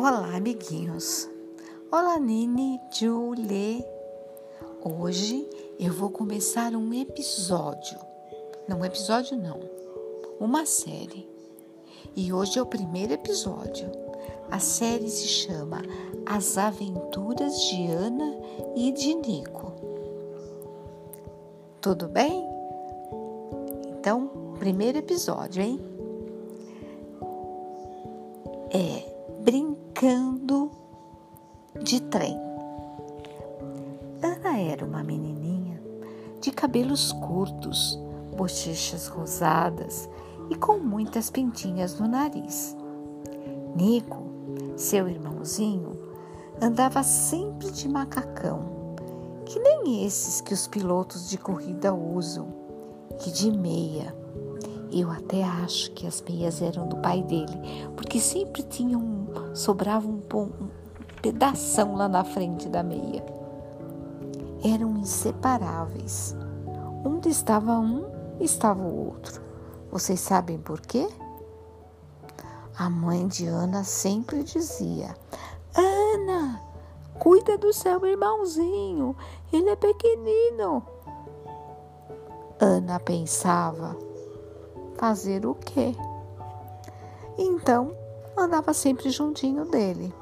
Olá, amiguinhos. Olá, Nini, Julie. Hoje eu vou começar um episódio. Não, um episódio não. Uma série. E hoje é o primeiro episódio. A série se chama As Aventuras de Ana e de Nico. Tudo bem? Então, primeiro episódio, hein? É brincando de trem. Ana era uma menininha de cabelos curtos, bochechas rosadas e com muitas pintinhas no nariz. Nico, seu irmãozinho, andava sempre de macacão, que nem esses que os pilotos de corrida usam, e de meia eu até acho que as meias eram do pai dele, porque sempre tinha um, sobrava um, um pedação lá na frente da meia. Eram inseparáveis. Onde estava um, estava o outro. Vocês sabem por quê? A mãe de Ana sempre dizia: Ana, cuida do seu irmãozinho, ele é pequenino. Ana pensava Fazer o quê? Então, andava sempre juntinho dele.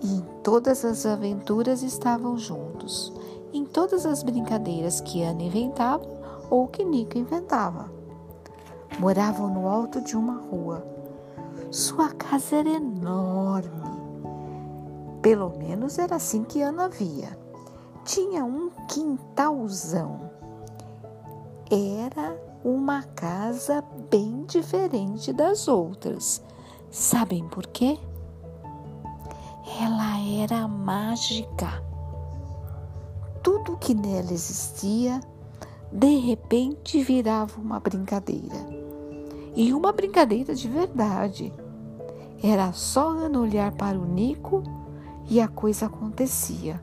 E em todas as aventuras estavam juntos, em todas as brincadeiras que Ana inventava ou que Nico inventava. Moravam no alto de uma rua. Sua casa era enorme. Pelo menos era assim que Ana via. Tinha um quintalzão. Era uma casa bem diferente das outras. Sabem por quê? Ela era mágica. Tudo que nela existia, de repente virava uma brincadeira. E uma brincadeira de verdade. Era só Ana olhar para o Nico e a coisa acontecia.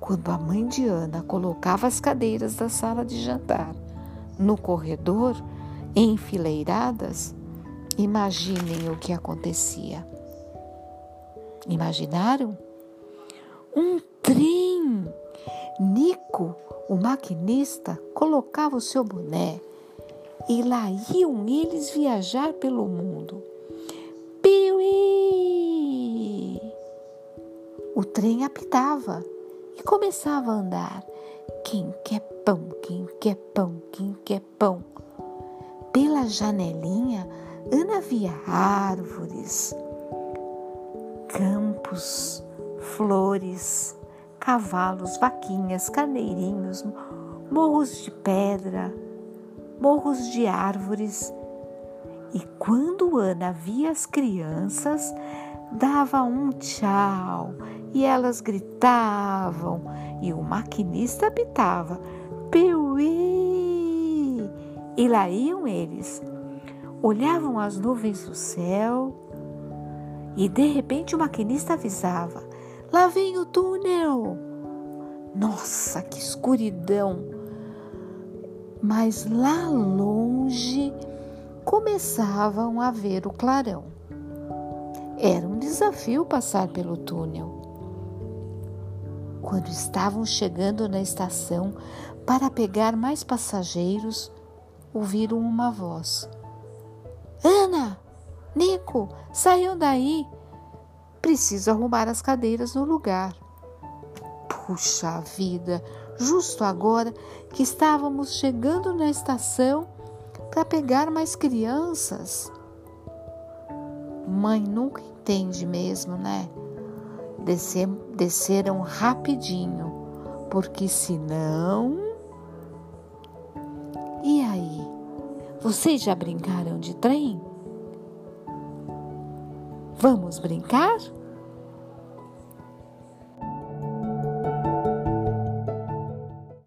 Quando a mãe de Ana colocava as cadeiras da sala de jantar no corredor, enfileiradas, imaginem o que acontecia. Imaginaram? Um trem! Nico, o maquinista, colocava o seu boné e lá iam eles viajar pelo mundo. Piuí! O trem apitava e começava a andar. Quem quer pão, quem quer pão, quem quer pão. Pela janelinha, Ana via árvores, campos, flores, cavalos, vaquinhas, carneirinhos, morros de pedra, morros de árvores. E quando Ana via as crianças, dava um tchau e elas gritavam e o maquinista apitava: Piuí! E lá iam eles. Olhavam as nuvens do céu e de repente o maquinista avisava: Lá vem o túnel! Nossa, que escuridão! Mas lá longe começavam a ver o clarão. Era um desafio passar pelo túnel. Quando estavam chegando na estação para pegar mais passageiros, ouviram uma voz: Ana, Nico, saiam daí. Preciso arrumar as cadeiras no lugar. Puxa vida, justo agora que estávamos chegando na estação para pegar mais crianças. Mãe nunca entende mesmo, né? descer, desceram rapidinho, porque senão. E aí? Vocês já brincaram de trem? Vamos brincar?